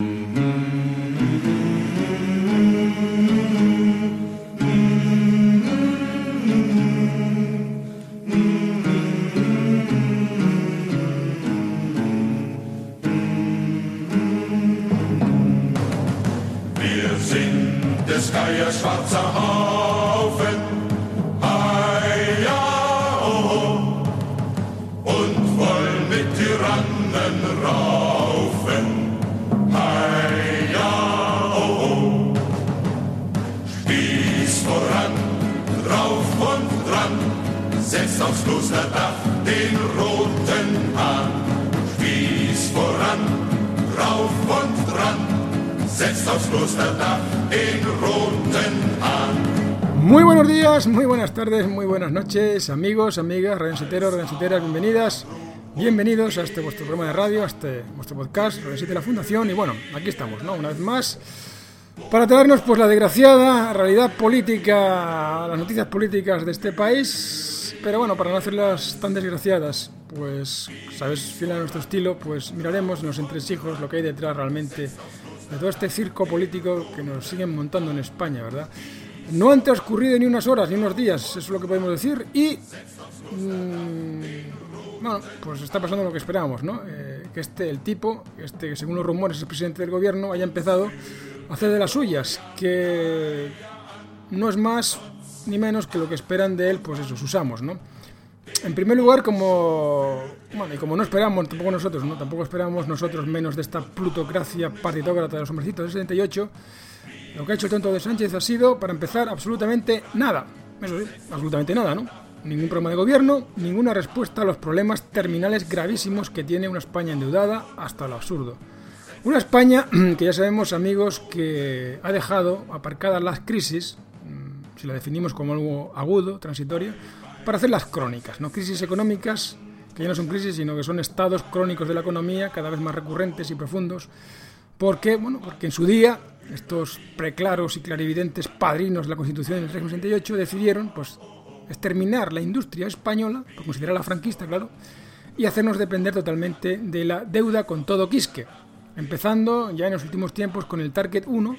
Mm-hmm. Den roten Hahn. Spieß voran, drauf und dran, setzt aufs den roten Hahn. Muy buenos días, muy buenas tardes, muy buenas noches, amigos, amigas, radioseteros, radioseteras, bienvenidas, bienvenidos a este vuestro programa de radio, a este vuestro podcast, Radio de la Fundación, y bueno, aquí estamos, ¿no? Una vez más, para traernos pues la desgraciada realidad política, las noticias políticas de este país, pero bueno, para no hacerlas tan desgraciadas, pues, sabes, fiel a nuestro estilo, pues miraremos en los entresijos lo que hay detrás realmente de todo este circo político que nos siguen montando en España, ¿verdad? No han transcurrido ni unas horas ni unos días, eso es lo que podemos decir, y. mm, bueno, pues está pasando lo que esperábamos, ¿no? Eh, que este, el tipo, este, que según los rumores es el presidente del gobierno, haya empezado a hacer de las suyas, que no es más ni menos que lo que esperan de él, pues eso, sus amos, ¿no? En primer lugar, como bueno, y como no esperamos tampoco nosotros, ¿no? Tampoco esperamos nosotros menos de esta plutocracia partitócrata de los hombrecitos del 78, lo que ha hecho el tonto de Sánchez ha sido, para empezar, absolutamente nada. Eso absolutamente nada, ¿no? Ningún programa de gobierno, ninguna respuesta a los problemas terminales gravísimos que tiene una España endeudada hasta lo absurdo. Una España que ya sabemos, amigos, que ha dejado aparcadas las crisis, si la definimos como algo agudo, transitorio, para hacer las crónicas, ¿no? Crisis económicas, que ya no son crisis, sino que son estados crónicos de la economía, cada vez más recurrentes y profundos, porque, bueno, porque en su día estos preclaros y clarividentes padrinos de la Constitución del régimen 68 decidieron, pues, exterminar la industria española, por considerarla franquista, claro, y hacernos depender totalmente de la deuda con todo quisque, empezando ya en los últimos tiempos con el Target 1,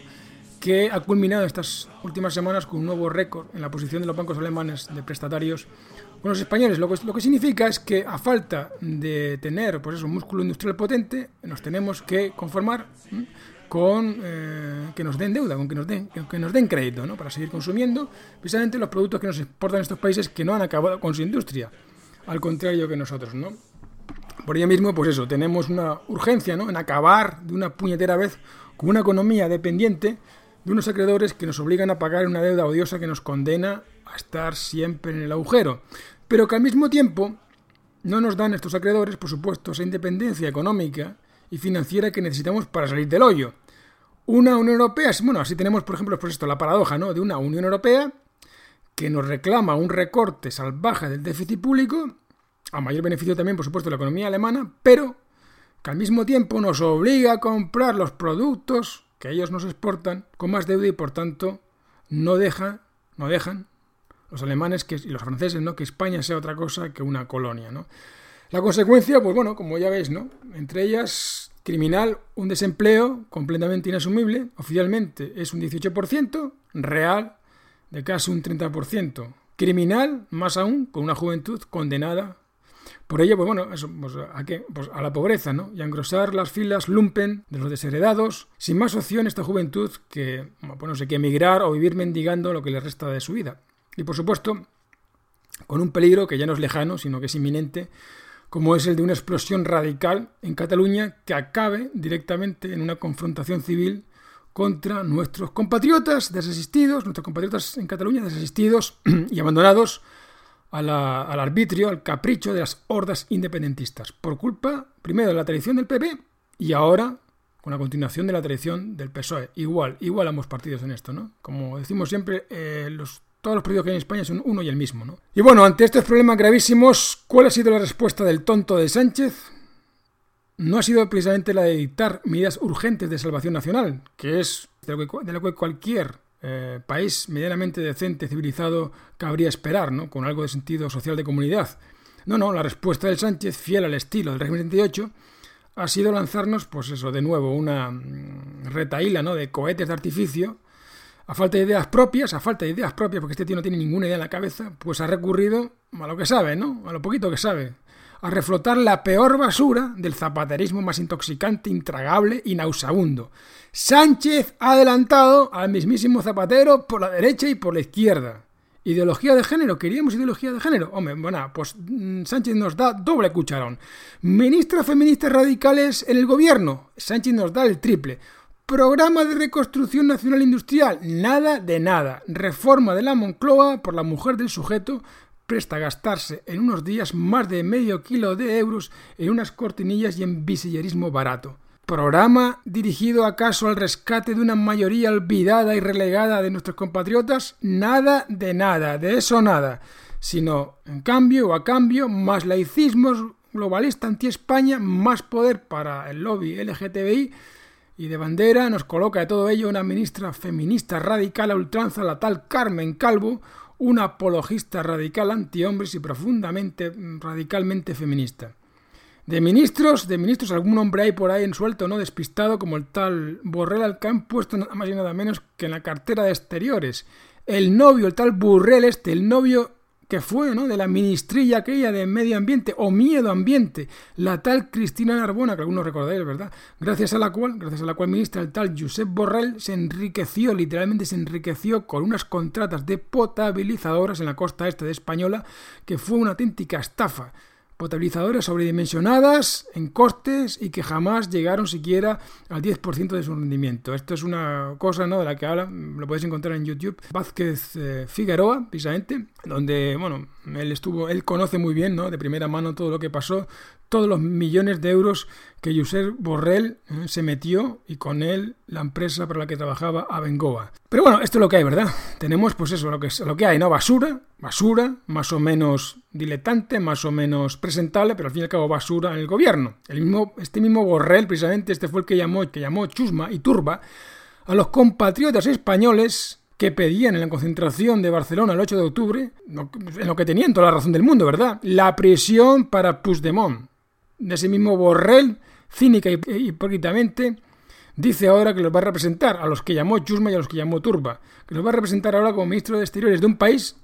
que ha culminado estas últimas semanas con un nuevo récord en la posición de los bancos alemanes de prestatarios con los españoles. Lo que, lo que significa es que a falta de tener pues eso, un músculo industrial potente, nos tenemos que conformar con eh, que nos den deuda, con que nos den, que nos den crédito, ¿no? para seguir consumiendo precisamente los productos que nos exportan estos países que no han acabado con su industria, al contrario que nosotros, ¿no? Por ello mismo, pues eso, tenemos una urgencia ¿no? en acabar de una puñetera vez con una economía dependiente de unos acreedores que nos obligan a pagar una deuda odiosa que nos condena a estar siempre en el agujero, pero que al mismo tiempo no nos dan estos acreedores, por supuesto, esa independencia económica y financiera que necesitamos para salir del hoyo. Una Unión Europea, bueno, así tenemos, por ejemplo, pues esto, la paradoja ¿no? de una Unión Europea que nos reclama un recorte salvaje del déficit público, a mayor beneficio también, por supuesto, de la economía alemana, pero que al mismo tiempo nos obliga a comprar los productos que ellos nos exportan con más deuda y por tanto no dejan, no dejan los alemanes que, y los franceses ¿no? que España sea otra cosa que una colonia. ¿no? La consecuencia, pues bueno, como ya veis, ¿no? entre ellas criminal, un desempleo completamente inasumible, oficialmente es un 18%, real de casi un 30%, criminal más aún con una juventud condenada por ello, pues bueno, eso, pues a, qué? Pues a la pobreza, ¿no? Y a engrosar las filas lumpen de los desheredados, sin más opción esta juventud que, pues no sé, que emigrar o vivir mendigando lo que le resta de su vida. Y por supuesto, con un peligro que ya no es lejano, sino que es inminente, como es el de una explosión radical en Cataluña que acabe directamente en una confrontación civil contra nuestros compatriotas desasistidos, nuestros compatriotas en Cataluña desasistidos y abandonados a la, al arbitrio, al capricho de las hordas independentistas, por culpa, primero, de la traición del PP y ahora, con la continuación de la tradición del PSOE. Igual, igual ambos partidos en esto, ¿no? Como decimos siempre, eh, los, todos los partidos que hay en España son uno y el mismo, ¿no? Y bueno, ante estos problemas gravísimos, ¿cuál ha sido la respuesta del tonto de Sánchez? No ha sido precisamente la de dictar medidas urgentes de salvación nacional, que es de lo que, de lo que cualquier eh, país medianamente decente, civilizado, cabría esperar, ¿no? Con algo de sentido social de comunidad. No, no, la respuesta del Sánchez, fiel al estilo del régimen 78, ha sido lanzarnos, pues eso, de nuevo, una mm, retaíla ¿no? de cohetes de artificio. A falta de ideas propias, a falta de ideas propias, porque este tío no tiene ninguna idea en la cabeza, pues ha recurrido a lo que sabe, ¿no? A lo poquito que sabe. A reflotar la peor basura del zapaterismo más intoxicante, intragable y nauseabundo. Sánchez ha adelantado al mismísimo Zapatero por la derecha y por la izquierda. Ideología de género, queríamos ideología de género. Hombre, bueno, pues mm, Sánchez nos da doble cucharón. Ministras feministas radicales en el gobierno, Sánchez nos da el triple. Programa de reconstrucción nacional industrial, nada de nada. Reforma de la Moncloa por la mujer del sujeto, presta a gastarse en unos días más de medio kilo de euros en unas cortinillas y en visillerismo barato. ¿Programa dirigido acaso al rescate de una mayoría olvidada y relegada de nuestros compatriotas? Nada de nada, de eso nada. Sino, en cambio o a cambio, más laicismos, globalista anti-España, más poder para el lobby LGTBI y de bandera nos coloca de todo ello una ministra feminista radical a ultranza, la tal Carmen Calvo, una apologista radical anti-hombres y profundamente, radicalmente feminista. De ministros, de ministros, algún hombre hay por ahí en suelto, ¿no? Despistado, como el tal Borrell que han puesto nada más y nada menos que en la cartera de exteriores. El novio, el tal Burrell este, el novio que fue, ¿no? De la ministrilla aquella de medio ambiente o miedo ambiente, la tal Cristina Narbona, que algunos recordáis, ¿verdad? Gracias a la cual, gracias a la cual ministra, el tal Josep Borrell se enriqueció, literalmente se enriqueció con unas contratas de potabilizadoras en la costa este de Española, que fue una auténtica estafa potabilizadoras sobredimensionadas en costes y que jamás llegaron siquiera al 10% de su rendimiento. Esto es una cosa ¿no? de la que habla, lo podéis encontrar en YouTube, Vázquez eh, Figueroa, precisamente, donde, bueno, él estuvo, él conoce muy bien, ¿no? De primera mano todo lo que pasó, todos los millones de euros que Josep Borrell eh, se metió y con él la empresa para la que trabajaba Abengoa. Pero bueno, esto es lo que hay, ¿verdad? Tenemos pues eso, lo que, lo que hay, ¿no? Basura, basura, más o menos diletante, más o menos presentable, pero al fin y al cabo basura en el gobierno. El mismo, este mismo Borrell, precisamente, este fue el que llamó, que llamó chusma y turba a los compatriotas españoles que pedían en la concentración de Barcelona el 8 de octubre, en lo que tenían toda la razón del mundo, ¿verdad? La prisión para Puigdemont. De ese mismo Borrell, cínica y hipócritamente, dice ahora que los va a representar a los que llamó Chusma y a los que llamó Turba, que los va a representar ahora como ministro de Exteriores de un país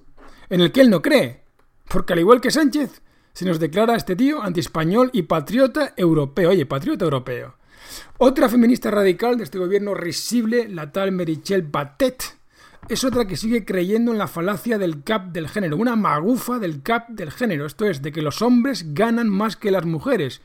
en el que él no cree. Porque al igual que Sánchez, se nos declara este tío antiespañol y patriota europeo. Oye, patriota europeo. Otra feminista radical de este gobierno risible, la tal Merichel Batet, es otra que sigue creyendo en la falacia del cap del género, una magufa del cap del género, esto es, de que los hombres ganan más que las mujeres.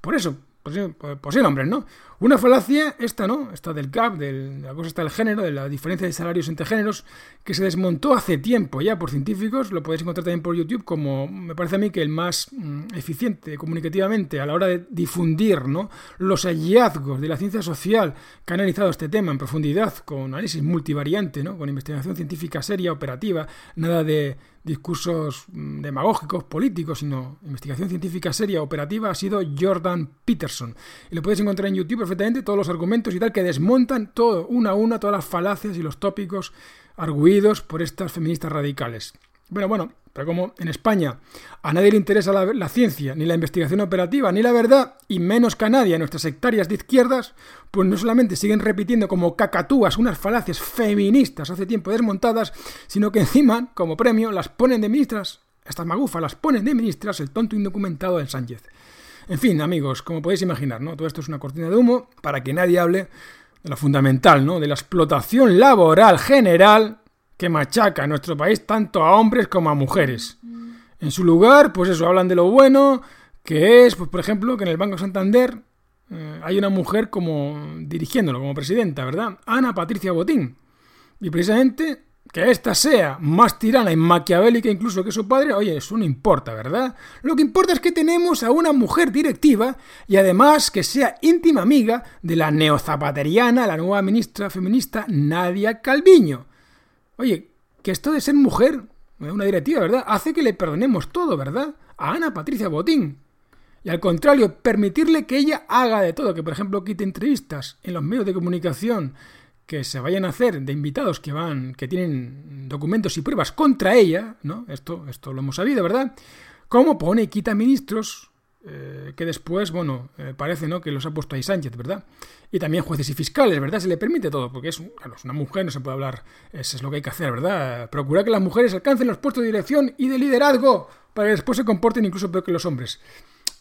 Por eso, pues sí, hombres, ¿no? Una falacia, esta, ¿no? Esta del CAP, de la cosa está del género, de la diferencia de salarios entre géneros, que se desmontó hace tiempo ya por científicos, lo podéis encontrar también por YouTube, como me parece a mí que el más mm, eficiente comunicativamente a la hora de difundir, ¿no? Los hallazgos de la ciencia social que han analizado este tema en profundidad, con análisis multivariante, ¿no? Con investigación científica seria, operativa, nada de discursos mm, demagógicos, políticos, sino investigación científica seria, operativa, ha sido Jordan Peterson. Y lo podéis encontrar en YouTube perfectamente, todos los argumentos y tal, que desmontan todo, una a una, todas las falacias y los tópicos arguidos por estas feministas radicales. Bueno, bueno, pero como en España a nadie le interesa la, ciencia, ni la investigación operativa, ni la verdad, y menos que a nadie a nuestras sectarias de izquierdas, pues no solamente siguen repitiendo como cacatúas unas falacias feministas hace tiempo desmontadas, sino que encima, como premio, las ponen de ministras, estas magufas las ponen de ministras el tonto indocumentado del Sánchez. En fin, amigos, como podéis imaginar, ¿no? Todo esto es una cortina de humo para que nadie hable de lo fundamental, ¿no? De la explotación laboral general que machaca a nuestro país tanto a hombres como a mujeres. En su lugar, pues eso, hablan de lo bueno, que es, pues por ejemplo, que en el Banco Santander eh, hay una mujer como dirigiéndolo, como presidenta, ¿verdad? Ana Patricia Botín. Y precisamente que ésta sea más tirana y maquiavélica incluso que su padre, oye, eso no importa, ¿verdad? Lo que importa es que tenemos a una mujer directiva y además que sea íntima amiga de la neozapateriana, la nueva ministra feminista Nadia Calviño. Oye, que esto de ser mujer, una directiva, ¿verdad? Hace que le perdonemos todo, ¿verdad? A Ana Patricia Botín. Y al contrario, permitirle que ella haga de todo, que por ejemplo quite entrevistas en los medios de comunicación, que se vayan a hacer de invitados que van, que tienen documentos y pruebas contra ella, ¿no? Esto, esto lo hemos sabido, ¿verdad? Como pone y quita ministros eh, que después, bueno, eh, parece, ¿no? Que los ha puesto ahí Sánchez, ¿verdad? Y también jueces y fiscales, ¿verdad? Se le permite todo, porque es, una mujer, no se puede hablar, eso es lo que hay que hacer, ¿verdad? Procurar que las mujeres alcancen los puestos de dirección y de liderazgo para que después se comporten incluso peor que los hombres.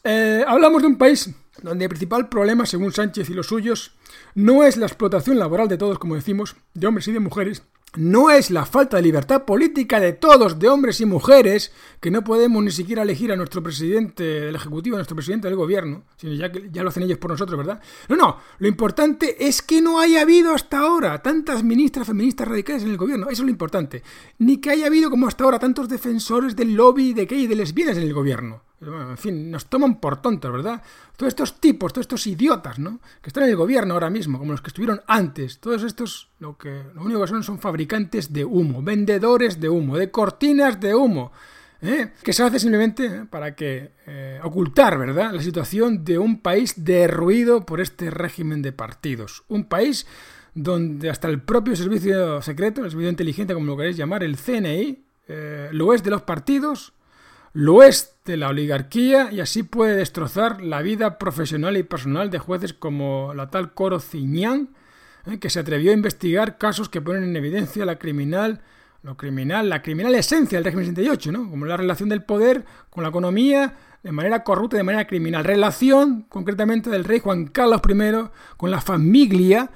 Eh, hablamos de un país donde el principal problema, según Sánchez y los suyos, no es la explotación laboral de todos, como decimos, de hombres y de mujeres, no es la falta de libertad política de todos, de hombres y mujeres, que no podemos ni siquiera elegir a nuestro presidente del Ejecutivo, a nuestro presidente del Gobierno, sino ya que ya lo hacen ellos por nosotros, ¿verdad? No, no, lo importante es que no haya habido hasta ahora tantas ministras feministas radicales en el Gobierno, eso es lo importante. Ni que haya habido como hasta ahora tantos defensores del lobby de gay y de lesbianas en el Gobierno en fin, nos toman por tontos, ¿verdad? Todos estos tipos, todos estos idiotas, ¿no? Que están en el gobierno ahora mismo, como los que estuvieron antes, todos estos, lo que lo único que son son fabricantes de humo, vendedores de humo, de cortinas de humo, ¿eh? que se hace simplemente ¿eh? para que eh, ocultar, ¿verdad? La situación de un país derruido por este régimen de partidos, un país donde hasta el propio servicio secreto, el servicio inteligente, como lo queréis llamar, el CNI, lo es de los partidos lo es de la oligarquía y así puede destrozar la vida profesional y personal de jueces como la tal Coro Ciñán, eh, que se atrevió a investigar casos que ponen en evidencia la criminal, lo criminal, la criminal esencia del régimen 68, ¿no? como la relación del poder con la economía de manera corrupta, de manera criminal. Relación, concretamente, del rey Juan Carlos I con la familia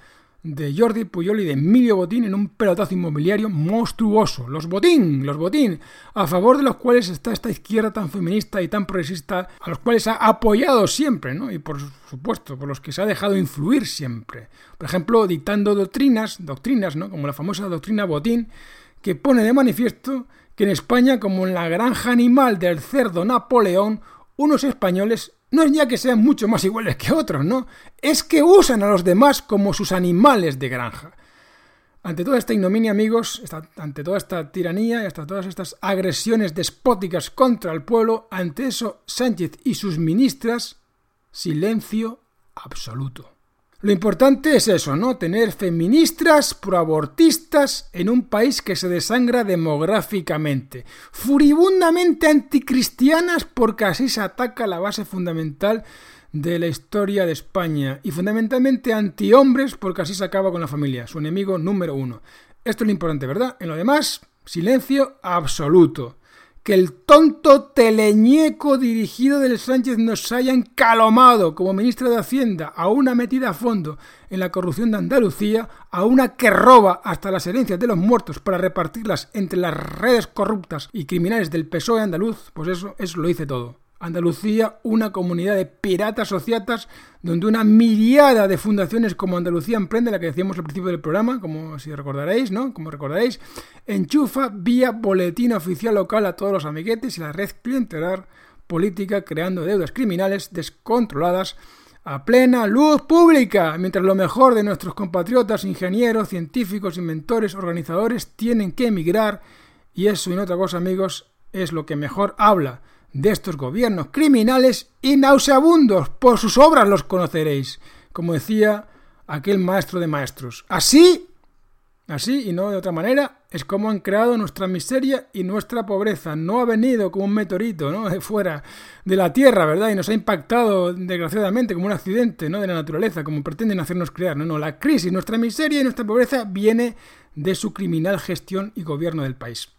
de Jordi Puyol y de Emilio Botín en un pelotazo inmobiliario monstruoso. Los Botín, los Botín, a favor de los cuales está esta izquierda tan feminista y tan progresista, a los cuales ha apoyado siempre, ¿no? Y por supuesto, por los que se ha dejado influir siempre. Por ejemplo, dictando doctrinas, doctrinas, ¿no? Como la famosa doctrina Botín, que pone de manifiesto que en España, como en la granja animal del cerdo Napoleón, unos españoles no es ya que sean mucho más iguales que otros, ¿no? Es que usan a los demás como sus animales de granja. Ante toda esta ignominia, amigos, ante toda esta tiranía y hasta todas estas agresiones despóticas contra el pueblo, ante eso Sánchez y sus ministras, silencio absoluto. Lo importante es eso, ¿no? Tener feministas proabortistas en un país que se desangra demográficamente, furibundamente anticristianas porque así se ataca la base fundamental de la historia de España y fundamentalmente antihombres porque así se acaba con la familia, su enemigo número uno. Esto es lo importante, ¿verdad? En lo demás, silencio absoluto que el tonto teleñeco dirigido del Sánchez nos haya encalomado como ministra de Hacienda a una metida a fondo en la corrupción de Andalucía, a una que roba hasta las herencias de los muertos para repartirlas entre las redes corruptas y criminales del PSOE andaluz, pues eso, eso lo hice todo. Andalucía, una comunidad de piratas sociatas donde una miriada de fundaciones como Andalucía Emprende, la que decíamos al principio del programa, como si recordaréis, ¿no? Como recordaréis, enchufa vía boletín oficial local a todos los amiguetes y la red clientelar política creando deudas criminales descontroladas a plena luz pública, mientras lo mejor de nuestros compatriotas, ingenieros, científicos, inventores, organizadores tienen que emigrar y eso y no otra cosa, amigos, es lo que mejor habla de estos gobiernos criminales y nauseabundos. Por sus obras los conoceréis, como decía aquel maestro de maestros. Así, así y no de otra manera, es como han creado nuestra miseria y nuestra pobreza. No ha venido como un meteorito, ¿no? De fuera de la Tierra, ¿verdad? Y nos ha impactado, desgraciadamente, como un accidente, ¿no? De la naturaleza, como pretenden hacernos crear. No, no, la crisis, nuestra miseria y nuestra pobreza viene de su criminal gestión y gobierno del país.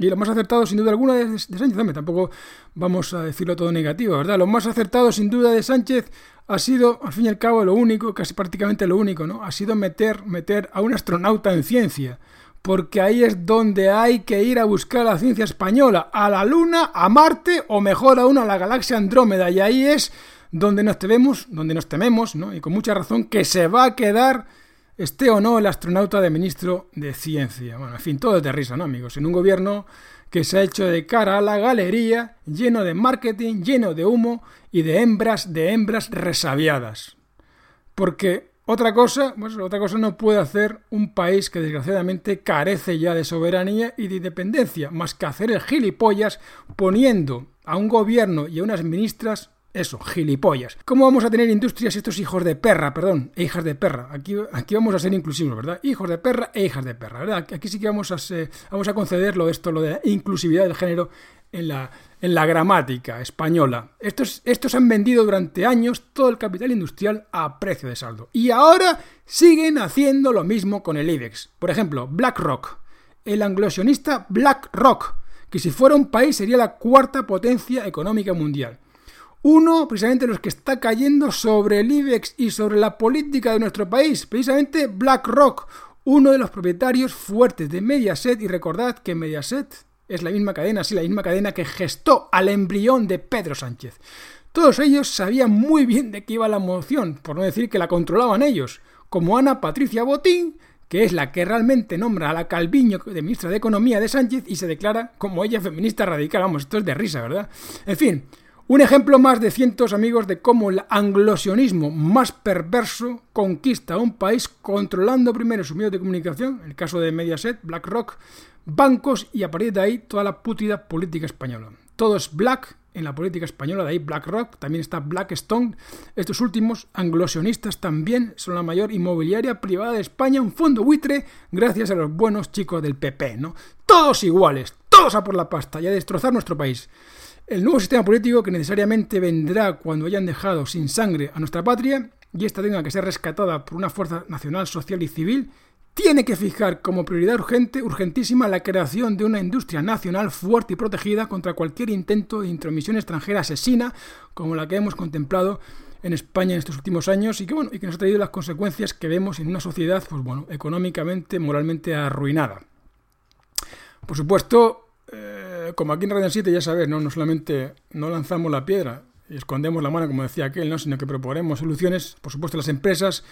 Y lo más acertado, sin duda alguna, de, de Sánchez. tampoco vamos a decirlo todo negativo, ¿verdad? Lo más acertado, sin duda, de Sánchez ha sido, al fin y al cabo, lo único, casi prácticamente lo único, ¿no? Ha sido meter, meter a un astronauta en ciencia. Porque ahí es donde hay que ir a buscar la ciencia española, a la Luna, a Marte o mejor aún a la galaxia Andrómeda. Y ahí es donde nos tememos, donde nos tememos, ¿no? Y con mucha razón, que se va a quedar esté o no el astronauta de ministro de Ciencia. Bueno, en fin, todo es de risa, ¿no, amigos? En un gobierno que se ha hecho de cara a la galería, lleno de marketing, lleno de humo y de hembras, de hembras resabiadas. Porque otra cosa, pues otra cosa no puede hacer un país que desgraciadamente carece ya de soberanía y de independencia, más que hacer el gilipollas poniendo a un gobierno y a unas ministras eso, gilipollas. ¿Cómo vamos a tener industrias estos hijos de perra, perdón, e hijas de perra? Aquí, aquí vamos a ser inclusivos, ¿verdad? Hijos de perra e hijas de perra, ¿verdad? Aquí sí que vamos a, vamos a concederlo esto, lo de la inclusividad del género en la, en la gramática española. Estos, estos han vendido durante años todo el capital industrial a precio de saldo. Y ahora siguen haciendo lo mismo con el IBEX. Por ejemplo, BlackRock, el anglosionista BlackRock, que si fuera un país sería la cuarta potencia económica mundial. Uno, precisamente los que está cayendo sobre el IBEX y sobre la política de nuestro país, precisamente BlackRock, uno de los propietarios fuertes de Mediaset, y recordad que Mediaset es la misma cadena, sí, la misma cadena que gestó al embrión de Pedro Sánchez. Todos ellos sabían muy bien de qué iba la moción, por no decir que la controlaban ellos, como Ana Patricia Botín, que es la que realmente nombra a la Calviño de ministra de Economía de Sánchez y se declara como ella feminista radical. Vamos, esto es de risa, ¿verdad? En fin, un ejemplo más de cientos amigos de cómo el anglosionismo más perverso conquista un país controlando primero su medio de comunicación, el caso de Mediaset, BlackRock, bancos y a partir de ahí toda la putida política española. Todo es black en la política española, de ahí BlackRock, también está Blackstone. Estos últimos anglosionistas también son la mayor inmobiliaria privada de España, un fondo buitre gracias a los buenos chicos del PP, ¿no? Todos iguales, todos a por la pasta y a destrozar nuestro país. El nuevo sistema político que necesariamente vendrá cuando hayan dejado sin sangre a nuestra patria y esta tenga que ser rescatada por una fuerza nacional, social y civil, tiene que fijar como prioridad urgente, urgentísima, la creación de una industria nacional fuerte y protegida contra cualquier intento de intromisión extranjera asesina, como la que hemos contemplado en España en estos últimos años y que, bueno, y que nos ha traído las consecuencias que vemos en una sociedad, pues bueno, económicamente, moralmente arruinada. Por supuesto, eh, como aquí en Radio 7 ya sabes, ¿no? no solamente no lanzamos la piedra y escondemos la mano, como decía aquel, ¿no? sino que proponemos soluciones, por supuesto, las empresas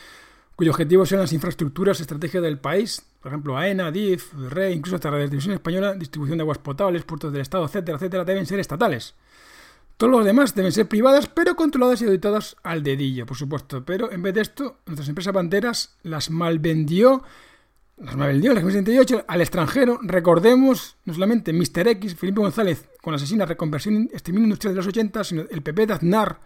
cuyo objetivo son las infraestructuras estratégicas del país, por ejemplo, AENA, DIF, RE, incluso hasta la Televisión Española, distribución de aguas potables, puertos del Estado, etcétera, etcétera, deben ser estatales. Todos los demás deben ser privadas, pero controladas y auditadas al dedillo, por supuesto. Pero en vez de esto, nuestras empresas banderas las malvendió las vendió en 2068 al extranjero. Recordemos no solamente Mr. X, Felipe González, con la asesina reconversión exterminio industrial de los 80, sino el PP de Aznar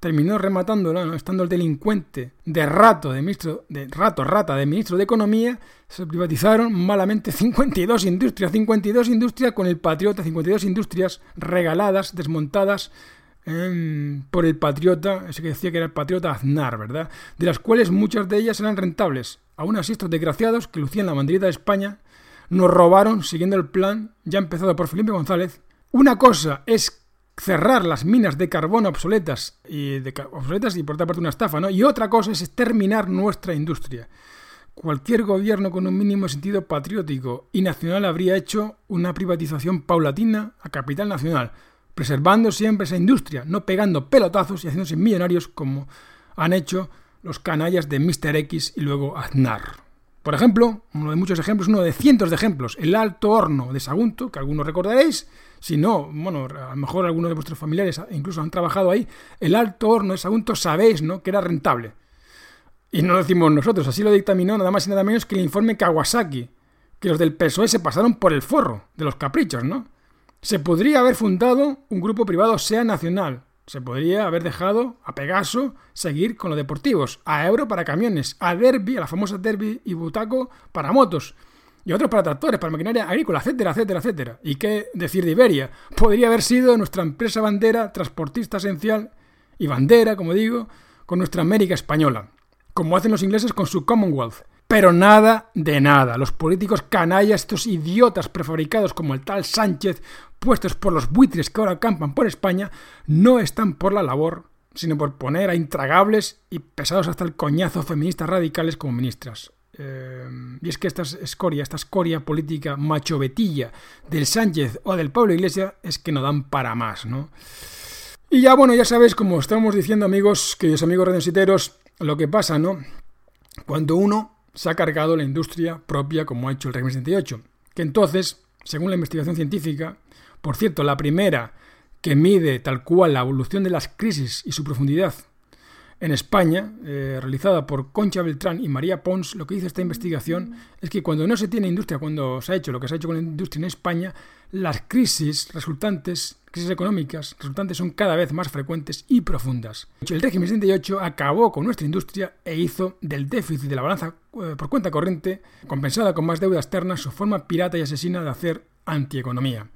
terminó rematándola, ¿no? estando el delincuente de rato, de ministro, de rato, rata, de ministro de Economía, se privatizaron malamente 52 industrias, 52 industrias con el Patriota, 52 industrias regaladas, desmontadas por el patriota, ese que decía que era el patriota Aznar, ¿verdad? De las cuales muchas de ellas eran rentables. Aún así, estos desgraciados que lucían la banderita de España nos robaron siguiendo el plan ya empezado por Felipe González. Una cosa es cerrar las minas de carbón obsoletas y, de, obsoletas y por otra parte una estafa, ¿no? Y otra cosa es exterminar nuestra industria. Cualquier gobierno con un mínimo sentido patriótico y nacional habría hecho una privatización paulatina a capital nacional preservando siempre esa industria, no pegando pelotazos y haciéndose millonarios como han hecho los canallas de Mr. X y luego Aznar. Por ejemplo, uno de muchos ejemplos, uno de cientos de ejemplos, el alto horno de Sagunto, que algunos recordaréis, si no, bueno, a lo mejor algunos de vuestros familiares incluso han trabajado ahí, el alto horno de Sagunto sabéis, ¿no?, que era rentable. Y no lo decimos nosotros, así lo dictaminó nada más y nada menos que el informe Kawasaki, que los del PSOE se pasaron por el forro de los caprichos, ¿no? Se podría haber fundado un grupo privado SEA nacional. Se podría haber dejado a Pegaso seguir con los deportivos, a Euro para camiones, a Derby, a la famosa Derby y Butaco para motos, y otros para tractores, para maquinaria agrícola, etcétera, etcétera, etcétera. ¿Y qué decir de Iberia? Podría haber sido nuestra empresa bandera, transportista esencial y bandera, como digo, con nuestra América española, como hacen los ingleses con su Commonwealth. Pero nada de nada. Los políticos canallas, estos idiotas prefabricados como el tal Sánchez, puestos por los buitres que ahora acampan por España, no están por la labor, sino por poner a intragables y pesados hasta el coñazo feministas radicales como ministras. Eh, y es que esta escoria, esta escoria política machovetilla del Sánchez o del Pablo Iglesias es que no dan para más, ¿no? Y ya, bueno, ya sabéis, como estamos diciendo, amigos, queridos amigos redensiteros, lo que pasa, ¿no? Cuando uno se ha cargado la industria propia como ha hecho el régimen 78, que entonces, según la investigación científica, por cierto, la primera que mide tal cual la evolución de las crisis y su profundidad en España, eh, realizada por Concha Beltrán y María Pons, lo que dice esta investigación es que cuando no se tiene industria, cuando se ha hecho lo que se ha hecho con la industria en España, las crisis resultantes, crisis económicas resultantes son cada vez más frecuentes y profundas. El régimen 78 acabó con nuestra industria e hizo del déficit de la balanza eh, por cuenta corriente, compensada con más deuda externa, su forma pirata y asesina de hacer antieconomía.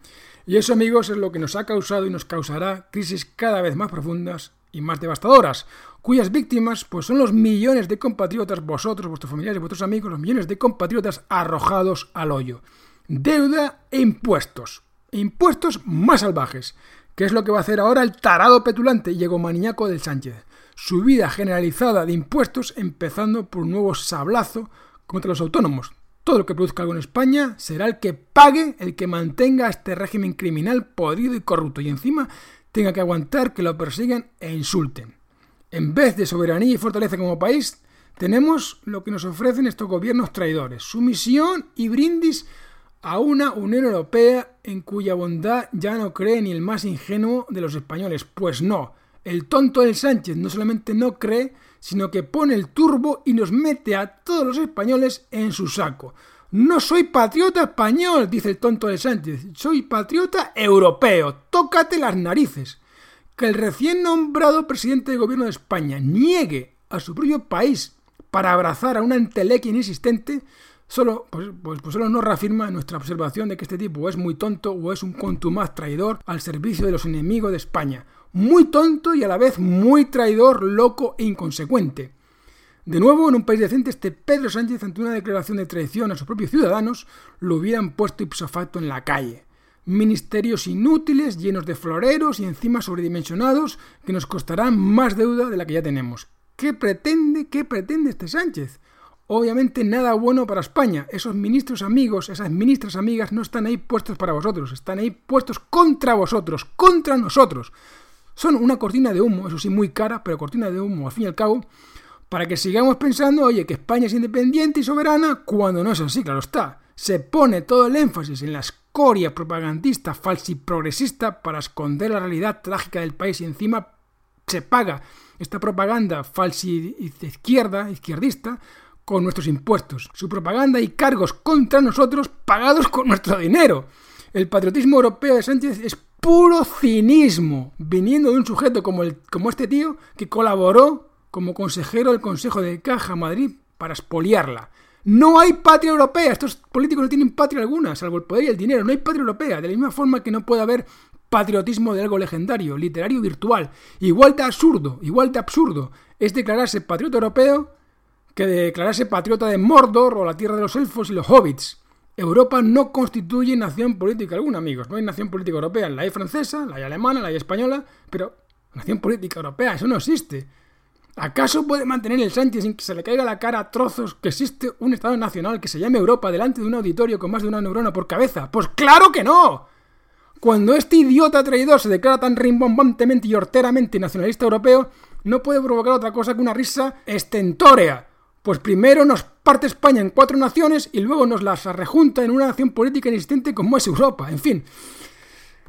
Y eso, amigos, es lo que nos ha causado y nos causará crisis cada vez más profundas y más devastadoras, cuyas víctimas pues son los millones de compatriotas, vosotros, vuestros familiares, vuestros amigos, los millones de compatriotas arrojados al hoyo. Deuda e impuestos. Impuestos más salvajes, que es lo que va a hacer ahora el tarado petulante y egomaniaco del Sánchez. Subida generalizada de impuestos, empezando por un nuevo sablazo contra los autónomos. Todo lo que produzca algo en España será el que pague, el que mantenga este régimen criminal podrido y corrupto. Y encima tenga que aguantar que lo persigan e insulten. En vez de soberanía y fortaleza como país, tenemos lo que nos ofrecen estos gobiernos traidores, sumisión y brindis a una Unión Europea en cuya bondad ya no cree ni el más ingenuo de los españoles. Pues no, el tonto del Sánchez no solamente no cree, sino que pone el turbo y nos mete a todos los españoles en su saco. No soy patriota español, dice el tonto de Sánchez, soy patriota europeo, tócate las narices. Que el recién nombrado presidente del gobierno de España niegue a su propio país para abrazar a una entelequia inexistente, solo, pues, pues, pues, solo nos reafirma nuestra observación de que este tipo es muy tonto o es un contumaz traidor al servicio de los enemigos de España. Muy tonto y a la vez muy traidor, loco e inconsecuente. De nuevo, en un país decente, este Pedro Sánchez, ante una declaración de traición a sus propios ciudadanos, lo hubieran puesto ipso facto en la calle. Ministerios inútiles, llenos de floreros y encima sobredimensionados, que nos costarán más deuda de la que ya tenemos. ¿Qué pretende, qué pretende este Sánchez? Obviamente nada bueno para España. Esos ministros amigos, esas ministras amigas no están ahí puestos para vosotros, están ahí puestos contra vosotros, contra nosotros. Son una cortina de humo, eso sí, muy cara, pero cortina de humo, al fin y al cabo, para que sigamos pensando, oye, que España es independiente y soberana, cuando no es así, claro está. Se pone todo el énfasis en la escoria propagandista, falsa y progresista para esconder la realidad trágica del país y encima se paga esta propaganda de izquierda, izquierdista, con nuestros impuestos. Su propaganda y cargos contra nosotros pagados con nuestro dinero. El patriotismo europeo de Sánchez es puro cinismo, viniendo de un sujeto como, el, como este tío que colaboró como consejero del Consejo de Caja Madrid para expoliarla. No hay patria europea. Estos políticos no tienen patria alguna, salvo el poder y el dinero. No hay patria europea. De la misma forma que no puede haber patriotismo de algo legendario, literario, virtual. Igual de absurdo, igual de absurdo es declararse patriota europeo que declararse patriota de Mordor o la tierra de los elfos y los hobbits. Europa no constituye nación política alguna, amigos. No hay nación política europea. La hay francesa, la hay alemana, la hay española, pero nación política europea, eso no existe. ¿Acaso puede mantener el Sánchez sin que se le caiga la cara a trozos que existe un Estado nacional que se llame Europa delante de un auditorio con más de una neurona por cabeza? ¡Pues claro que no! Cuando este idiota traidor se declara tan rimbombantemente y horteramente nacionalista europeo, no puede provocar otra cosa que una risa estentórea. Pues primero nos parte España en cuatro naciones y luego nos las rejunta en una nación política inexistente como es Europa. En fin.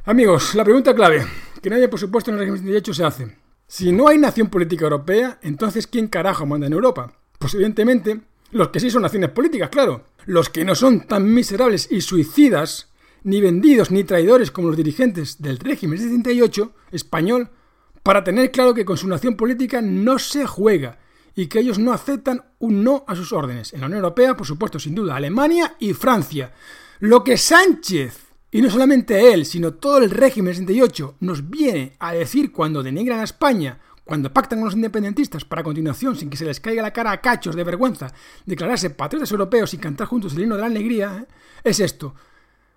Amigos, la pregunta clave, que nadie por supuesto en el régimen de hecho se hace. Si no hay nación política europea, entonces ¿quién carajo manda en Europa? Pues evidentemente los que sí son naciones políticas, claro. Los que no son tan miserables y suicidas, ni vendidos ni traidores como los dirigentes del régimen 78 español, para tener claro que con su nación política no se juega y que ellos no aceptan un no a sus órdenes. En la Unión Europea, por supuesto, sin duda, Alemania y Francia. Lo que Sánchez y no solamente él, sino todo el régimen 68 nos viene a decir cuando denigran a España, cuando pactan con los independentistas para continuación, sin que se les caiga la cara a cachos de vergüenza, declararse patriotas europeos y cantar juntos el himno de la alegría, ¿eh? es esto.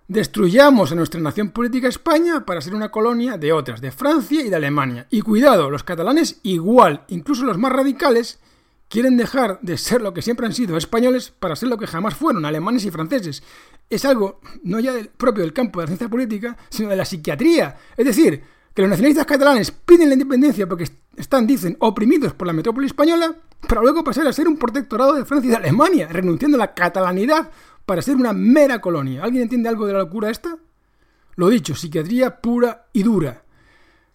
Destruyamos a nuestra nación política España para ser una colonia de otras, de Francia y de Alemania. Y cuidado, los catalanes igual, incluso los más radicales, quieren dejar de ser lo que siempre han sido españoles para ser lo que jamás fueron, alemanes y franceses es algo no ya del, propio del campo de la ciencia política, sino de la psiquiatría. Es decir, que los nacionalistas catalanes piden la independencia porque están, dicen, oprimidos por la metrópoli española, para luego pasar a ser un protectorado de Francia y de Alemania, renunciando a la catalanidad para ser una mera colonia. ¿Alguien entiende algo de la locura esta? Lo dicho, psiquiatría pura y dura.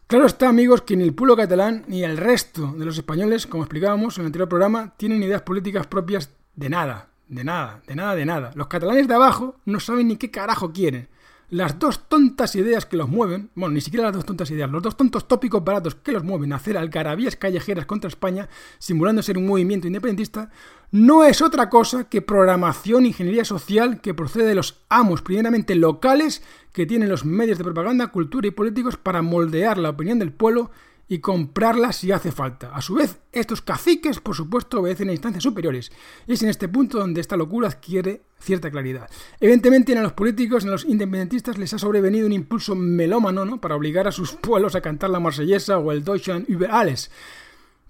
Claro está, amigos, que ni el pueblo catalán ni el resto de los españoles, como explicábamos en el anterior programa, tienen ideas políticas propias de nada, de nada, de nada, de nada. Los catalanes de abajo no saben ni qué carajo quieren las dos tontas ideas que los mueven, bueno, ni siquiera las dos tontas ideas, los dos tontos tópicos baratos que los mueven a hacer algarabías callejeras contra España, simulando ser un movimiento independentista, no es otra cosa que programación ingeniería social que procede de los amos, primeramente locales, que tienen los medios de propaganda, cultura y políticos para moldear la opinión del pueblo y comprarla si hace falta. A su vez, estos caciques, por supuesto, obedecen a instancias superiores. Y es en este punto donde esta locura adquiere cierta claridad. Evidentemente, a los políticos, a los independentistas, les ha sobrevenido un impulso melómano ¿no? para obligar a sus pueblos a cantar la marsellesa o el Deutschland über alles.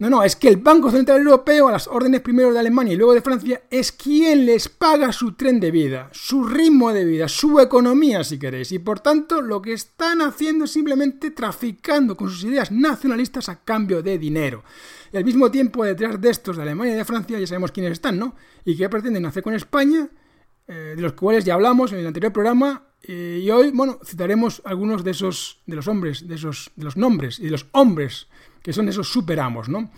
No, no, es que el Banco Central Europeo, a las órdenes primero de Alemania y luego de Francia, es quien les paga su tren de vida, su ritmo de vida, su economía, si queréis. Y por tanto, lo que están haciendo es simplemente traficando con sus ideas nacionalistas a cambio de dinero. Y al mismo tiempo, detrás de estos de Alemania y de Francia, ya sabemos quiénes están, ¿no? Y qué pretenden hacer con España, eh, de los cuales ya hablamos en el anterior programa. Eh, y hoy, bueno, citaremos algunos de esos, de los hombres, de esos, de los nombres y de los hombres que son esos superamos, ¿no?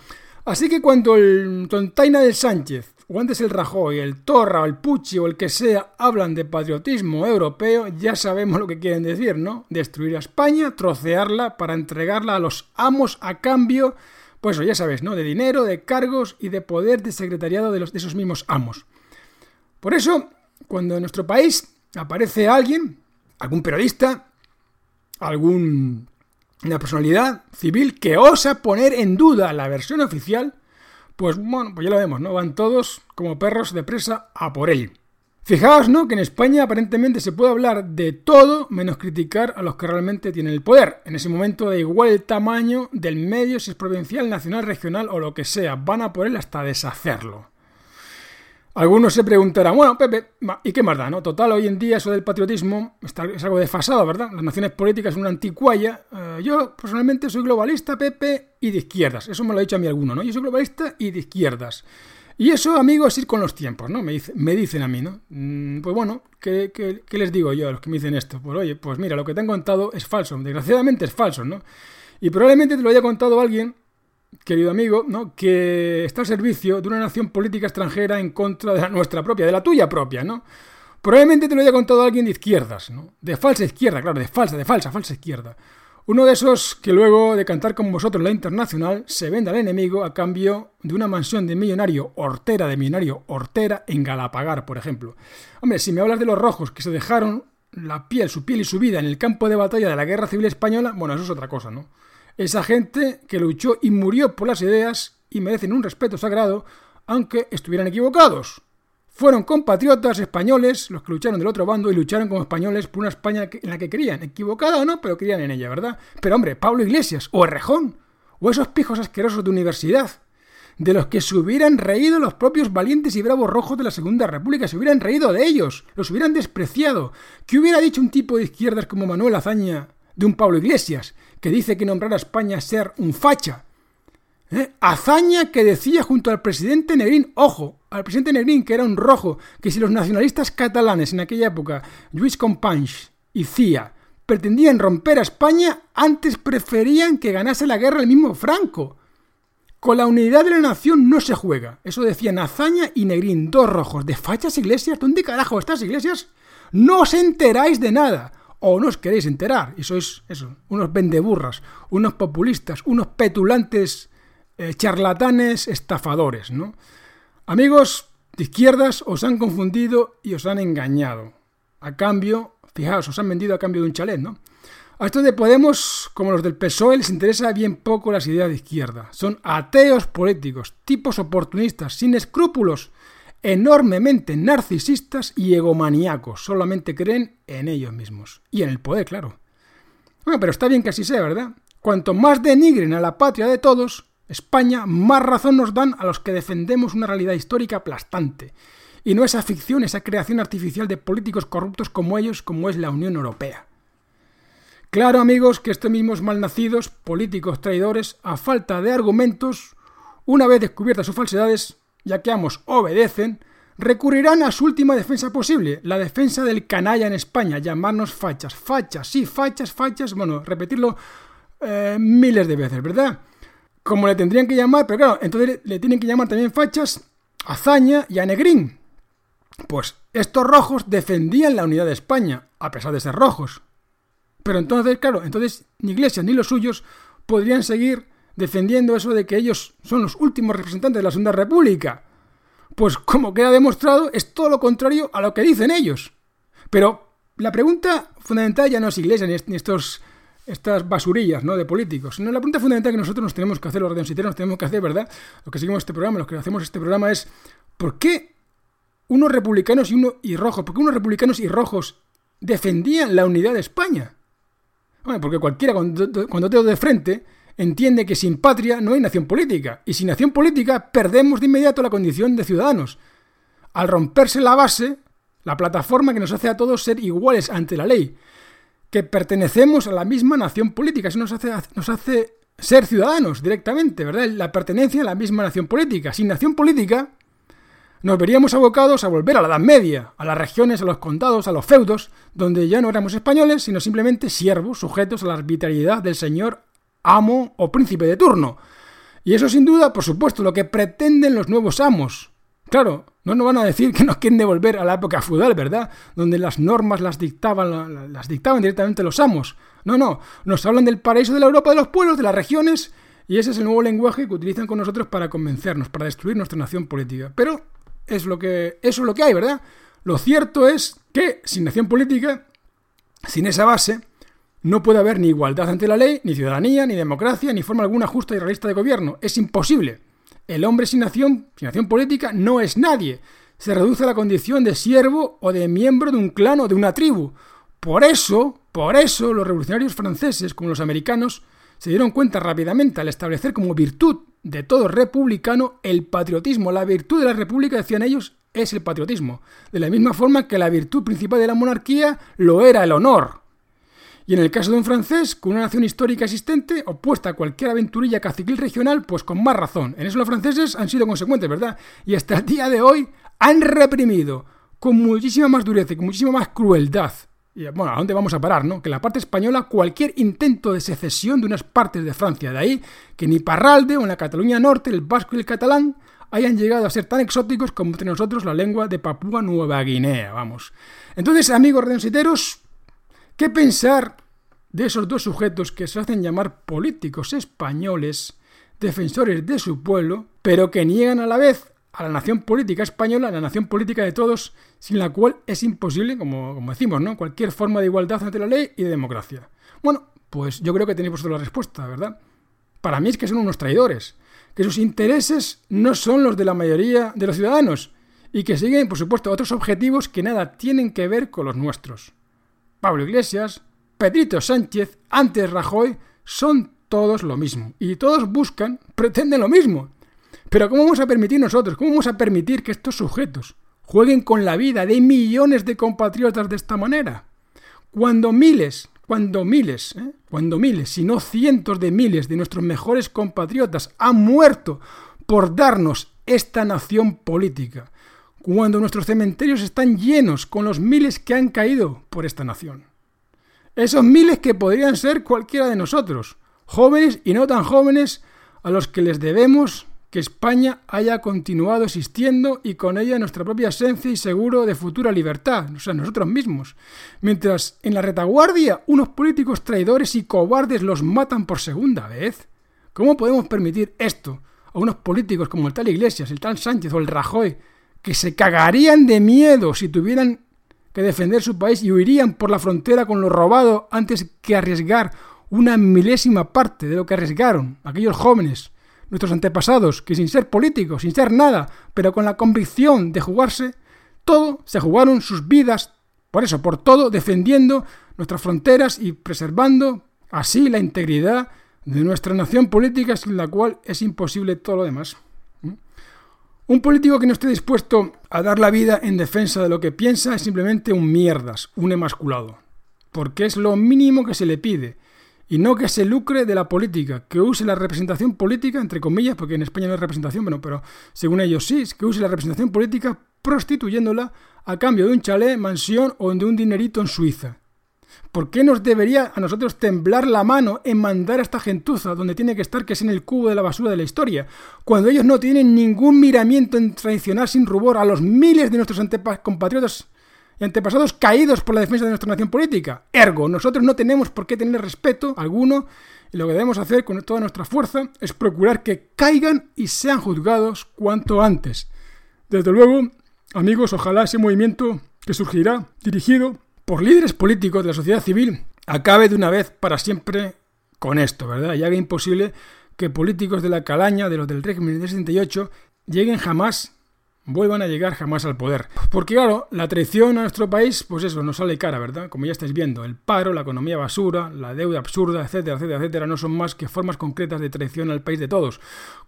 Así que cuando el tontaina del Sánchez, o antes el Rajoy, el Torra, o el Pucci o el que sea hablan de patriotismo europeo, ya sabemos lo que quieren decir, ¿no? Destruir a España, trocearla para entregarla a los amos a cambio, pues ya sabes, ¿no? De dinero, de cargos y de poder de secretariado de, los, de esos mismos amos. Por eso, cuando en nuestro país aparece alguien, algún periodista, algún una personalidad civil que osa poner en duda la versión oficial, pues bueno, pues ya lo vemos, ¿no? Van todos como perros de presa a por él. Fijaos, ¿no? Que en España aparentemente se puede hablar de todo menos criticar a los que realmente tienen el poder. En ese momento da igual el tamaño del medio, si es provincial, nacional, regional o lo que sea. Van a por él hasta deshacerlo. Algunos se preguntarán, bueno, Pepe, ¿y qué más da? No? Total, hoy en día eso del patriotismo es algo desfasado, ¿verdad? Las naciones políticas son una anticuaya. Eh, yo personalmente soy globalista, Pepe, y de izquierdas. Eso me lo ha dicho a mí alguno, ¿no? Yo soy globalista y de izquierdas. Y eso, amigo, es ir con los tiempos, ¿no? Me, me dicen a mí, ¿no? Mm, pues bueno, ¿qué, ¿qué, qué, les digo yo a los que me dicen esto? Pues oye, pues mira, lo que te han contado es falso. Desgraciadamente es falso, ¿no? Y probablemente te lo haya contado alguien querido amigo, ¿no? que está al servicio de una nación política extranjera en contra de la nuestra propia, de la tuya propia, ¿no? Probablemente te lo haya contado alguien de izquierdas, ¿no? De falsa izquierda, claro, de falsa, de falsa, falsa izquierda. Uno de esos que luego de cantar con vosotros la internacional se vende al enemigo a cambio de una mansión de millonario hortera de millonario hortera en Galapagar, por ejemplo. Hombre, si me hablas de los rojos que se dejaron la piel, su piel y su vida en el campo de batalla de la Guerra Civil Española, bueno, eso es otra cosa, ¿no? Esa gente que luchó y murió por las ideas y merecen un respeto sagrado, aunque estuvieran equivocados. Fueron compatriotas españoles los que lucharon del otro bando y lucharon como españoles por una España en la que querían, equivocada o no, pero querían en ella, ¿verdad? Pero hombre, Pablo Iglesias, o Errejón, o esos pijos asquerosos de universidad, de los que se hubieran reído los propios valientes y bravos rojos de la Segunda República, se hubieran reído de ellos, los hubieran despreciado. ¿Qué hubiera dicho un tipo de izquierdas como Manuel Azaña de un Pablo Iglesias, que dice que nombrar a España ser un facha. ¿Eh? Hazaña que decía junto al presidente Negrín, ojo, al presidente Negrín, que era un rojo, que si los nacionalistas catalanes en aquella época, Lluís Companys y Cía, pretendían romper a España, antes preferían que ganase la guerra el mismo Franco. Con la unidad de la nación no se juega. Eso decían Hazaña y Negrín, dos rojos. ¿De fachas iglesias? ¿Dónde carajo estas iglesias? No os enteráis de nada o no os queréis enterar y sois unos vendeburras, unos populistas, unos petulantes eh, charlatanes estafadores, ¿no? Amigos de izquierdas os han confundido y os han engañado. A cambio, fijaos, os han vendido a cambio de un chalet, ¿no? A estos de Podemos, como los del PSOE, les interesa bien poco las ideas de izquierda. Son ateos políticos, tipos oportunistas, sin escrúpulos, enormemente narcisistas y egomaníacos. Solamente creen en ellos mismos. Y en el poder, claro. Bueno, pero está bien que así sea, ¿verdad? Cuanto más denigren a la patria de todos, España, más razón nos dan a los que defendemos una realidad histórica aplastante. Y no esa ficción, esa creación artificial de políticos corruptos como ellos, como es la Unión Europea. Claro, amigos, que estos mismos malnacidos, políticos traidores, a falta de argumentos, una vez descubiertas sus falsedades, ya que ambos obedecen, recurrirán a su última defensa posible, la defensa del canalla en España, llamarnos fachas. Fachas, sí, fachas, fachas, bueno, repetirlo eh, miles de veces, ¿verdad? Como le tendrían que llamar, pero claro, entonces le tienen que llamar también fachas a Zaña y a Negrín. Pues estos rojos defendían la unidad de España, a pesar de ser rojos. Pero entonces, claro, entonces ni Iglesias ni los suyos podrían seguir defendiendo eso de que ellos son los últimos representantes de la Segunda República. Pues como queda demostrado, es todo lo contrario a lo que dicen ellos. Pero la pregunta fundamental ya no es Iglesias ni estos estas basurillas ¿no? de políticos. No, la pregunta fundamental que nosotros nos tenemos que hacer, los radionciteros nos tenemos que hacer, ¿verdad? Lo que seguimos este programa, los que hacemos este programa es ¿por qué unos republicanos y uno y rojos, por qué unos republicanos y rojos defendían la unidad de España? Bueno, porque cualquiera cuando, cuando tengo de frente entiende que sin patria no hay nación política. Y sin nación política perdemos de inmediato la condición de ciudadanos. Al romperse la base, la plataforma que nos hace a todos ser iguales ante la ley, que pertenecemos a la misma nación política, eso nos hace, nos hace ser ciudadanos directamente, ¿verdad? La pertenencia a la misma nación política. Sin nación política, nos veríamos abocados a volver a la Edad Media, a las regiones, a los condados, a los feudos, donde ya no éramos españoles, sino simplemente siervos sujetos a la arbitrariedad del señor amo o príncipe de turno. Y eso sin duda, por supuesto, lo que pretenden los nuevos amos. Claro, no nos van a decir que nos quieren devolver a la época feudal, ¿verdad? Donde las normas las dictaban, las dictaban directamente los amos. No, no, nos hablan del paraíso de la Europa de los pueblos, de las regiones, y ese es el nuevo lenguaje que utilizan con nosotros para convencernos, para destruir nuestra nación política. Pero es lo que, eso es lo que hay, ¿verdad? Lo cierto es que sin nación política, sin esa base, no puede haber ni igualdad ante la ley, ni ciudadanía, ni democracia, ni forma alguna justa y realista de gobierno. Es imposible. El hombre sin nación, sin nación política, no es nadie. Se reduce a la condición de siervo o de miembro de un clan o de una tribu. Por eso, por eso, los revolucionarios franceses, como los americanos, se dieron cuenta rápidamente al establecer como virtud de todo republicano el patriotismo. La virtud de la república, decían ellos, es el patriotismo. De la misma forma que la virtud principal de la monarquía lo era el honor. Y en el caso de un francés, con una nación histórica existente, opuesta a cualquier aventurilla caciquil regional, pues con más razón. En eso los franceses han sido consecuentes, ¿verdad? Y hasta el día de hoy han reprimido con muchísima más dureza y con muchísima más crueldad y bueno, ¿a dónde vamos a parar, no? Que la parte española, cualquier intento de secesión de unas partes de Francia, de ahí que ni Parralde o en la Cataluña Norte, el vasco y el catalán hayan llegado a ser tan exóticos como entre nosotros la lengua de Papúa Nueva Guinea, vamos. Entonces, amigos redensiteros, ¿qué pensar de esos dos sujetos que se hacen llamar políticos españoles, defensores de su pueblo, pero que niegan a la vez a la nación política española, a la nación política de todos, sin la cual es imposible, como, decimos, ¿no? cualquier forma de igualdad ante la ley y de democracia. Bueno, pues yo creo que tenéis vosotros la respuesta, ¿verdad? Para mí es que son unos traidores, que sus intereses no son los de la mayoría de los ciudadanos y que siguen, por supuesto, otros objetivos que nada tienen que ver con los nuestros. Pablo Iglesias, Pedrito Sánchez, antes Rajoy, son todos lo mismo y todos buscan, pretenden lo mismo pero ¿cómo vamos a permitir nosotros, cómo vamos a permitir que estos sujetos jueguen con la vida de millones de compatriotas de esta manera? Cuando miles, cuando miles, ¿eh? cuando miles, si no cientos de miles de nuestros mejores compatriotas han muerto por darnos esta nación política, cuando nuestros cementerios están llenos con los miles que han caído por esta nación. Esos miles que podrían ser cualquiera de nosotros, jóvenes y no tan jóvenes, a los que les debemos que España haya continuado existiendo y con ella nuestra propia esencia y seguro de futura libertad, o sea, nosotros mismos. Mientras en la retaguardia unos políticos traidores y cobardes los matan por segunda vez. ¿Cómo podemos permitir esto a unos políticos como el tal Iglesias, el tal Sánchez o el Rajoy, que se cagarían de miedo si tuvieran que defender su país y huirían por la frontera con lo robado antes que arriesgar una milésima parte de lo que arriesgaron aquellos jóvenes nuestros antepasados, que sin ser políticos, sin ser nada, pero con la convicción de jugarse, todo, se jugaron sus vidas, por eso, por todo, defendiendo nuestras fronteras y preservando así la integridad de nuestra nación política, sin la cual es imposible todo lo demás. Un político que no esté dispuesto a dar la vida en defensa de lo que piensa es simplemente un mierdas, un emasculado. porque es lo mínimo que se le pide. Y no que se lucre de la política, que use la representación política, entre comillas, porque en España no hay representación, bueno, pero según ellos sí, que use la representación política prostituyéndola a cambio de un chalet, mansión o de un dinerito en Suiza. ¿Por qué nos debería a nosotros temblar la mano en mandar a esta gentuza donde tiene que estar, que es en el cubo de la basura de la historia, cuando ellos no tienen ningún miramiento en traicionar sin rubor a los miles de nuestros compatriotas y antepasados caídos por la defensa de nuestra nación política? Ergo, nosotros no tenemos por qué tener respeto alguno y lo que debemos hacer con toda nuestra fuerza es procurar que caigan y sean juzgados cuanto antes. Desde luego, amigos, ojalá ese movimiento que surgirá, dirigido por líderes políticos de la sociedad civil, acabe de una vez para siempre con esto, ¿verdad? Y haga imposible que políticos de la calaña, de los del régimen de 68, lleguen jamás, vuelvan a llegar jamás al poder. Porque claro, la traición a nuestro país, pues eso, nos sale cara, ¿verdad? Como ya estáis viendo, el paro, la economía basura, la deuda absurda, etcétera, etcétera, etcétera, no son más que formas concretas de traición al país de todos.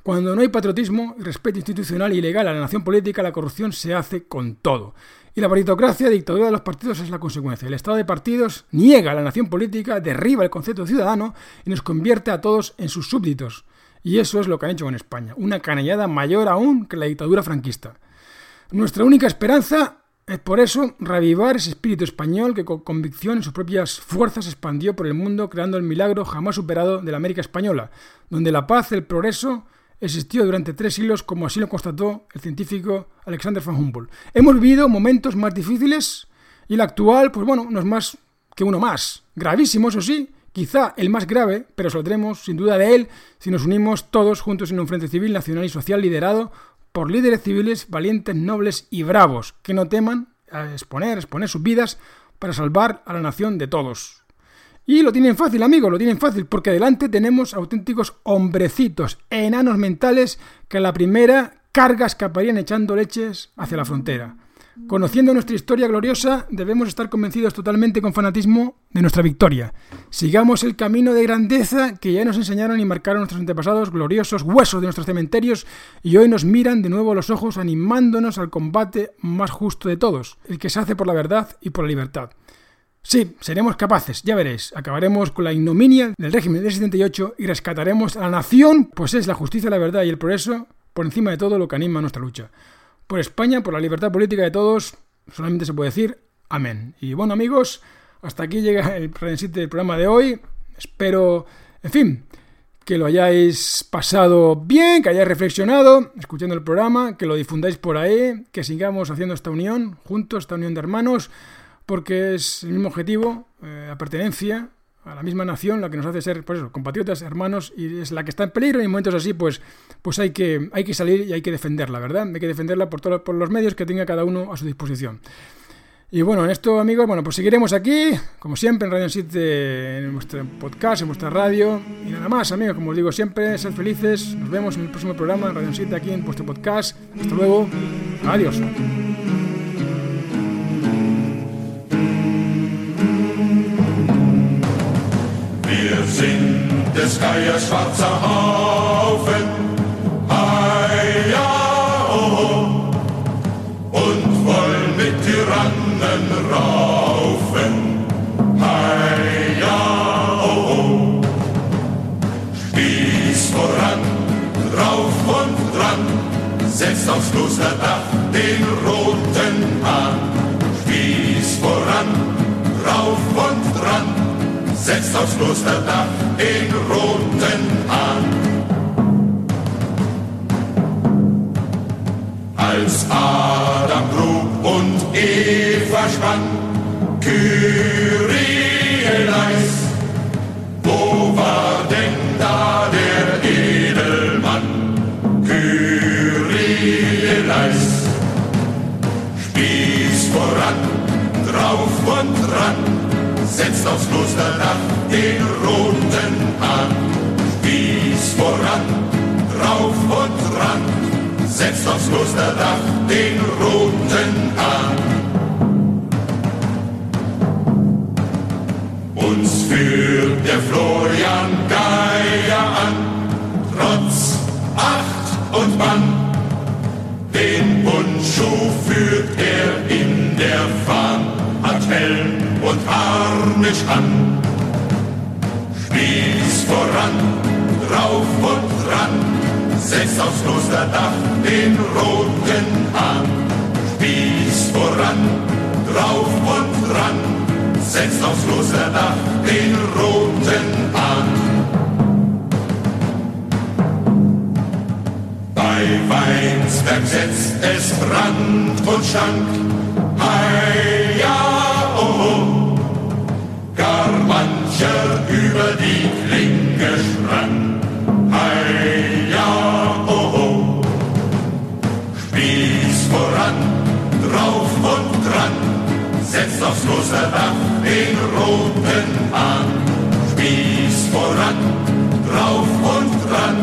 Cuando no hay patriotismo, respeto institucional y legal a la nación política, la corrupción se hace con todo. Y la paritocracia, dictadura de los partidos, es la consecuencia. El Estado de partidos niega la nación política, derriba el concepto de ciudadano y nos convierte a todos en sus súbditos. Y eso es lo que han hecho con España, una canallada mayor aún que la dictadura franquista. Nuestra única esperanza es por eso revivar ese espíritu español que con convicción en sus propias fuerzas expandió por el mundo creando el milagro jamás superado de la América española, donde la paz, el progreso existió durante tres siglos, como así lo constató el científico Alexander von Humboldt. Hemos vivido momentos más difíciles y el actual, pues bueno, no es más que uno más. Gravísimo, eso sí, quizá el más grave, pero saldremos sin duda de él si nos unimos todos juntos en un frente civil, nacional y social liderado por líderes civiles valientes, nobles y bravos, que no teman a exponer, exponer sus vidas para salvar a la nación de todos. Y lo tienen fácil, amigos, lo tienen fácil, porque delante tenemos auténticos hombrecitos, enanos mentales, que a la primera carga escaparían echando leches hacia la frontera. Conociendo nuestra historia gloriosa, debemos estar convencidos totalmente con fanatismo de nuestra victoria. Sigamos el camino de grandeza que ya nos enseñaron y marcaron nuestros antepasados, gloriosos huesos de nuestros cementerios, y hoy nos miran de nuevo a los ojos animándonos al combate más justo de todos, el que se hace por la verdad y por la libertad. Sí, seremos capaces, ya veréis. Acabaremos con la ignominia del régimen del 78 y rescataremos a la nación, pues es la justicia, la verdad y el progreso por encima de todo lo que anima nuestra lucha. Por España, por la libertad política de todos, solamente se puede decir amén. Y bueno, amigos, hasta aquí llega el del programa de hoy. Espero, en fin, que lo hayáis pasado bien, que hayáis reflexionado escuchando el programa, que lo difundáis por ahí, que sigamos haciendo esta unión juntos, esta unión de hermanos porque es el mismo objetivo, eh, la pertenencia a la misma nación, la que nos hace ser, pues eso, compatriotas, hermanos, y es la que está en peligro, y en momentos así, pues, pues hay, que, hay que salir y hay que defenderla, ¿verdad? Hay que defenderla por, todos por los medios que tenga cada uno a su disposición. Y bueno, en esto, amigos, bueno, pues seguiremos aquí, como siempre, en Radio 7, en nuestro podcast, en nuestra radio. Y nada más, amigos, como os digo siempre, sed felices. Nos vemos en el próximo programa en Radio 7, aquí en vuestro podcast. Hasta luego. Adiós. Wir sind des Geiers schwarzer Haufen, oh, und wollen mit Tyrannen raufen, oh, Spieß voran, rauf und dran, setzt aufs Klosterdach den roten setzt aufs Klosterdach den roten Hahn. Als Adam grub und Eva spann, Kyrie setzt aufs Klosterdach den roten Hahn. Spieß voran, drauf und ran, setzt aufs Klosterdach den roten Hahn. Uns führt der Florian Geier an, trotz Acht und Bann. Den Bundschuh führt er in der Fahn, hat Helm und Arm mich an. Spieß voran, drauf und dran, setzt aufs Klosterdach den roten Hahn. Spieß voran, drauf und dran, setzt aufs Klosterdach den roten Hahn. Bei Weinsberg setzt es Brand und Schank, hei setzt aufs Klosterdach den roten Hahn. Spieß voran, drauf und dran,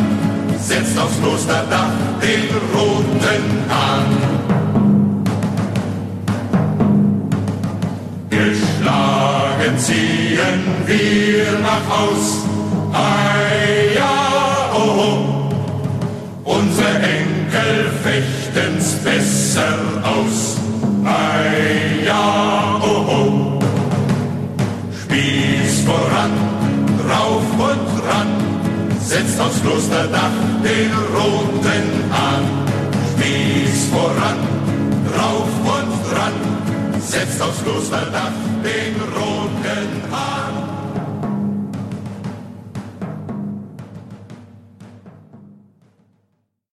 setzt aufs Klosterdach den roten Hahn. Geschlagen ziehen wir nach Haus, ei ja, oh, oh. unsere Enkel fechten's besser aus, ei ja, oh, oh. Spieß voran, drauf und dran, setzt aufs Klosterdach den roten Hahn. Spieß voran, drauf und dran, setzt aufs Klosterdach den roten Hahn.